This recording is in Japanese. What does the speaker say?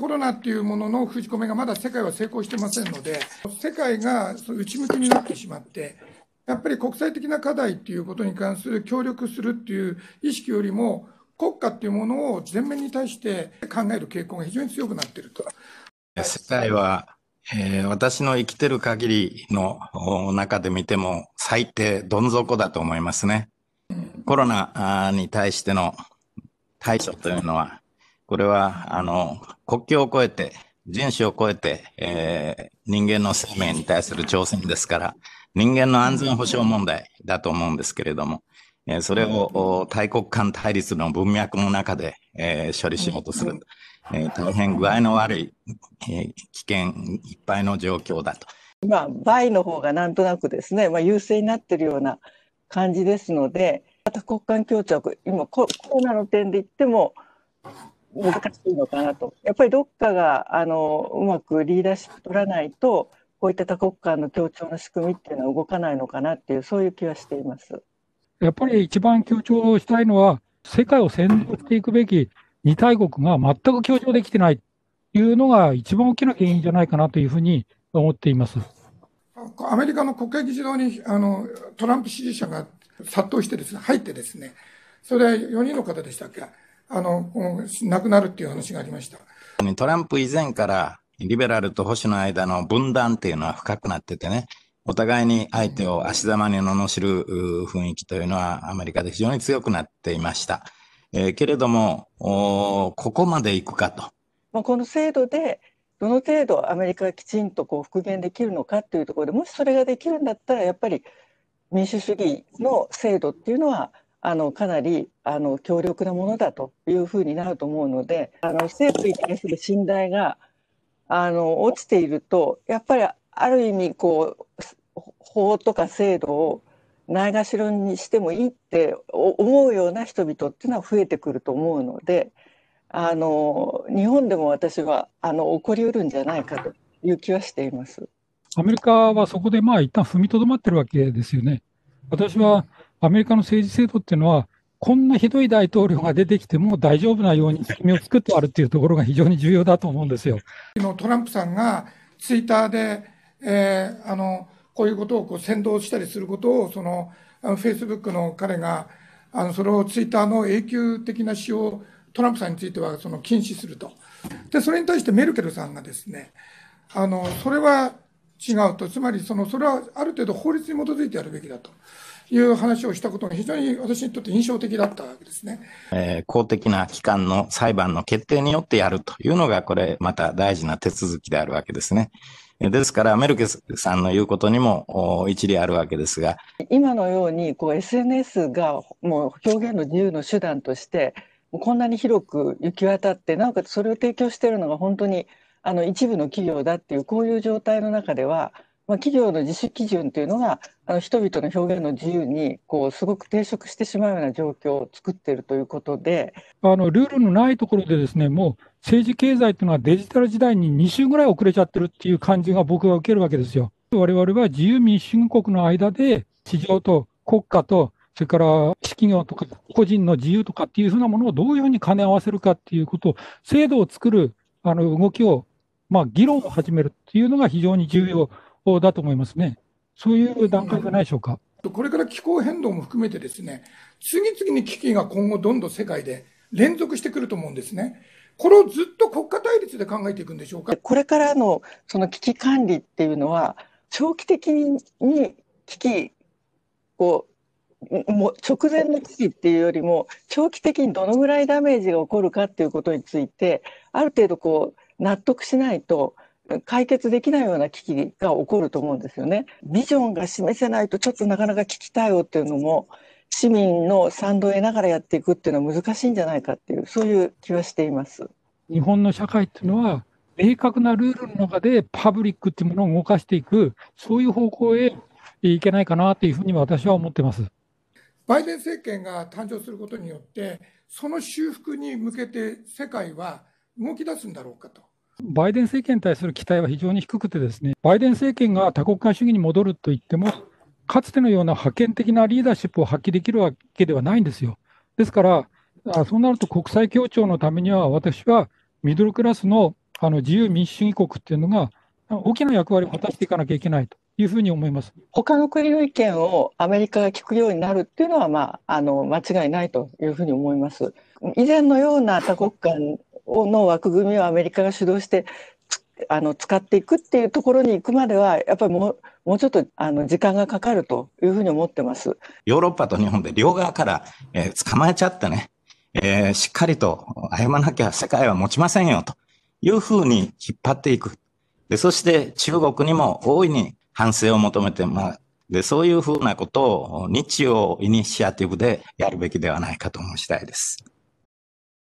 コロナっていうものの封じ込めがまだ世界は成功してませんので、世界が内向きになってしまって、やっぱり国際的な課題っていうことに関する協力するっていう意識よりも、国家っていうものを全面に対して考える傾向が非常に強くなっていると。世界は、えー、私の生きてる限りの中で見ても最低どん底だと思いますね。コロナに対しての対処というのは、これは、あの、国境を越えて、人種を超えて、えー、人間の生命に対する挑戦ですから、人間の安全保障問題だと思うんですけれども、えー、それを大国間対立の文脈の中で、えー、処理しようとする、えー、大変具合の悪い、えー、危険いっぱいの状況だと。まあ、倍の方がなんとなくですね、まあ、優勢になっているような感じですので、多国間協調、今コロナの点で言っても難しいのかなと。やっぱりどっかがあのうまくリーダーシップ取らないと、こういった多国間の協調の仕組みっていうのは動かないのかなっていう、そういう気はしています。やっぱり一番強調したいのは、世界を先導していくべき二大国が全く協調できてないというのが一番大きな原因じゃないかなというふうに思っています。アメリカの国会議事堂にあのトランプ支持者が殺到してですね、入ってですね、それで4人の方でしたっけ？あの、亡くなるっていう話がありました。トランプ以前からリベラルと保守の間の分断っていうのは深くなっててね、お互いに相手を足玉に罵る雰囲気というのはアメリカで非常に強くなっていました。えー、けれどもここまでいくかと。まあ、この制度でどの程度アメリカがきちんとこう復元できるのかっていうところでもしそれができるんだったらやっぱり民主主義の制度っていうのはあのかなりあの強力なものだというふうになると思うのであの政府に対する信頼があの落ちているとやっぱりある意味こう法とか制度をないがしろにしてもいいって思うような人々っていうのは増えてくると思うのであの日本でも私はあの起こりうるんじゃないかという気はしています。アメリカはそこでまあ一旦踏みとどまってるわけですよね。私はアメリカの政治制度っていうのは、こんなひどい大統領が出てきても大丈夫なように仕組みを作ってあるっていうところが非常に重要だと思うんですよ。トランプさんがツイッターで、えー、あのこういうことをこう先導したりすることを、そのフェイスブックの彼が、あのそれをツイッターの永久的な使用、トランプさんについてはその禁止すると。で、それに対してメルケルさんがですね、あのそれは違うと、つまりそのそれはある程度法律に基づいてやるべきだと。いう話をしたことが非常に私にとって印象的だったわけですね。えー、公的な機関の裁判の決定によってやるというのが、これまた大事な手続きであるわけですね。ですから、メルケさんの言うことにも一理あるわけですが。今のようにこう SNS がもう表現の自由の手段として、こんなに広く行き渡って、なおかつそれを提供しているのが本当にあの一部の企業だっていうこういう状態の中では、まあ、企業の自主基準というのがあの人々の表現の自由にこうすごく抵触してしまうような状況を作っているということであのルールのないところでですねもう政治経済というのはデジタル時代に2週ぐらい遅れちゃってるっていう感じが僕は受けるわけですよ。我々は自由民主主義国の間で市場と国家とそれから企業とか個人の自由とかっていうふうなものをどういうふうに兼ね合わせるかっていうことを制度を作るあの動きをまあ、議論を始めるっていうのが非常に重要だと思いますね。そういう段階じゃないでしょうか。これから気候変動も含めてですね、次々に危機が今後どんどん世界で連続してくると思うんですね。これをずっと国家対立で考えていくんでしょうか？これからのその危機管理っていうのは、長期的に危機をもう直前の危機っていうよりも長期的にどのぐらいダメージが起こるかっていうことについてある程度こう納得しないと解決できないような危機が起こると思うんですよね。ビジョンが示せないとちょっとなかなか危機対応っていうのも市民の賛同を得ながらやっていくっていうのは難しいんじゃないかっていうそういう気はしています。日本の社会っていうのは明確なルールの中でパブリックっていうものを動かしていくそういう方向へいけないかなというふうに私は思ってます。バイデン政権が誕生することによってその修復に向けて世界は動き出すんだろうかと。バイデン政権に対する期待は非常に低くてですね、バイデン政権が多国間主義に戻るといっても、かつてのような覇権的なリーダーシップを発揮できるわけではないんですよ。ですから、そうなると国際協調のためには、私はミドルクラスのあの自由民主主義国っていうのが、大きな役割を果たしていかなきゃいけないというふうに思います。他の国の意見をアメリカが聞くようになるっていうのは、まあ、あの間違いないというふうに思います。以前のような多国間の枠組みをアメリカが主導してあの使っていくっていうところに行くまではやっぱりもうもうちょっとあの時間がかかるというふうに思ってます。ヨーロッパと日本で両側から、えー、捕まえちゃってね、えー、しっかりと謝らなきゃ世界は持ちませんよというふうに引っ張っていく。で、そして中国にも大いに反省を求めて、まあ、で、そういうふうなことを日曜イニシアティブでやるべきではないかと申したいです。